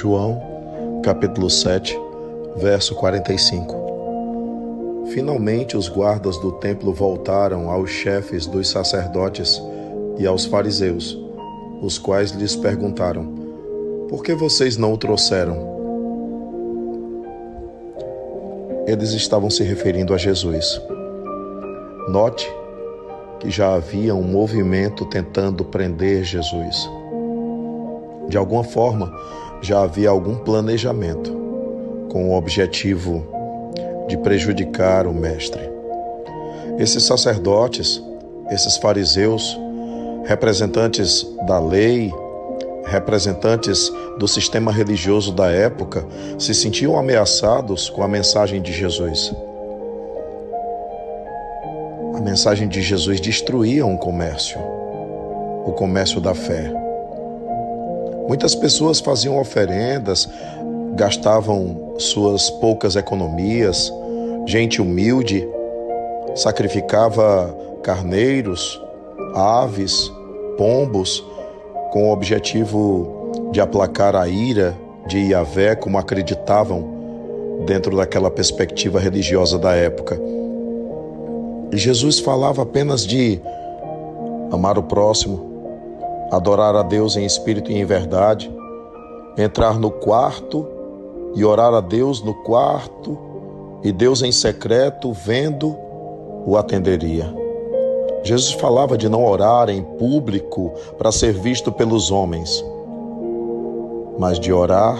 João, capítulo 7, verso 45. Finalmente os guardas do templo voltaram aos chefes dos sacerdotes e aos fariseus, os quais lhes perguntaram: Por que vocês não o trouxeram? Eles estavam se referindo a Jesus. Note que já havia um movimento tentando prender Jesus. De alguma forma, já havia algum planejamento com o objetivo de prejudicar o Mestre. Esses sacerdotes, esses fariseus, representantes da lei, representantes do sistema religioso da época, se sentiam ameaçados com a mensagem de Jesus. A mensagem de Jesus destruía um comércio, o comércio da fé. Muitas pessoas faziam oferendas, gastavam suas poucas economias, gente humilde sacrificava carneiros, aves, pombos, com o objetivo de aplacar a ira de Yahvé, como acreditavam dentro daquela perspectiva religiosa da época. E Jesus falava apenas de amar o próximo, adorar a Deus em espírito e em verdade, entrar no quarto e orar a Deus no quarto, e Deus em secreto, vendo, o atenderia. Jesus falava de não orar em público para ser visto pelos homens, mas de orar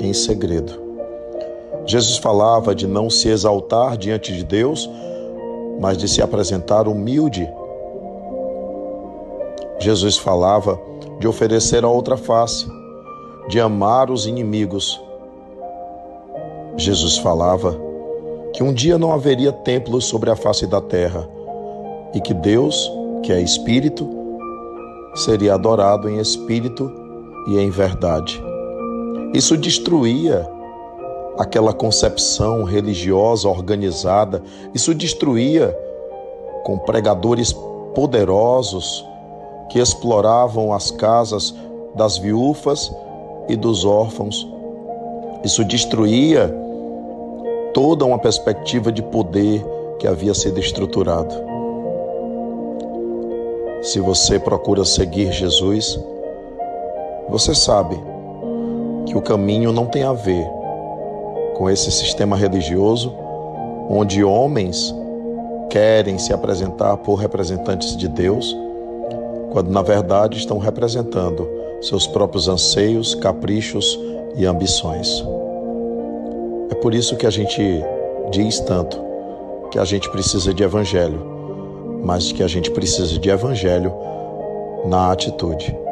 em segredo. Jesus falava de não se exaltar diante de Deus, mas de se apresentar humilde. Jesus falava de oferecer a outra face, de amar os inimigos. Jesus falava que um dia não haveria templos sobre a face da terra e que Deus, que é Espírito, seria adorado em espírito e em verdade. Isso destruía aquela concepção religiosa organizada, isso destruía com pregadores poderosos que exploravam as casas das viúvas e dos órfãos. Isso destruía toda uma perspectiva de poder que havia sido estruturado. Se você procura seguir Jesus, você sabe que o caminho não tem a ver com esse sistema religioso onde homens querem se apresentar por representantes de Deus, quando na verdade estão representando seus próprios anseios, caprichos e ambições. É por isso que a gente diz tanto que a gente precisa de evangelho, mas que a gente precisa de evangelho na atitude.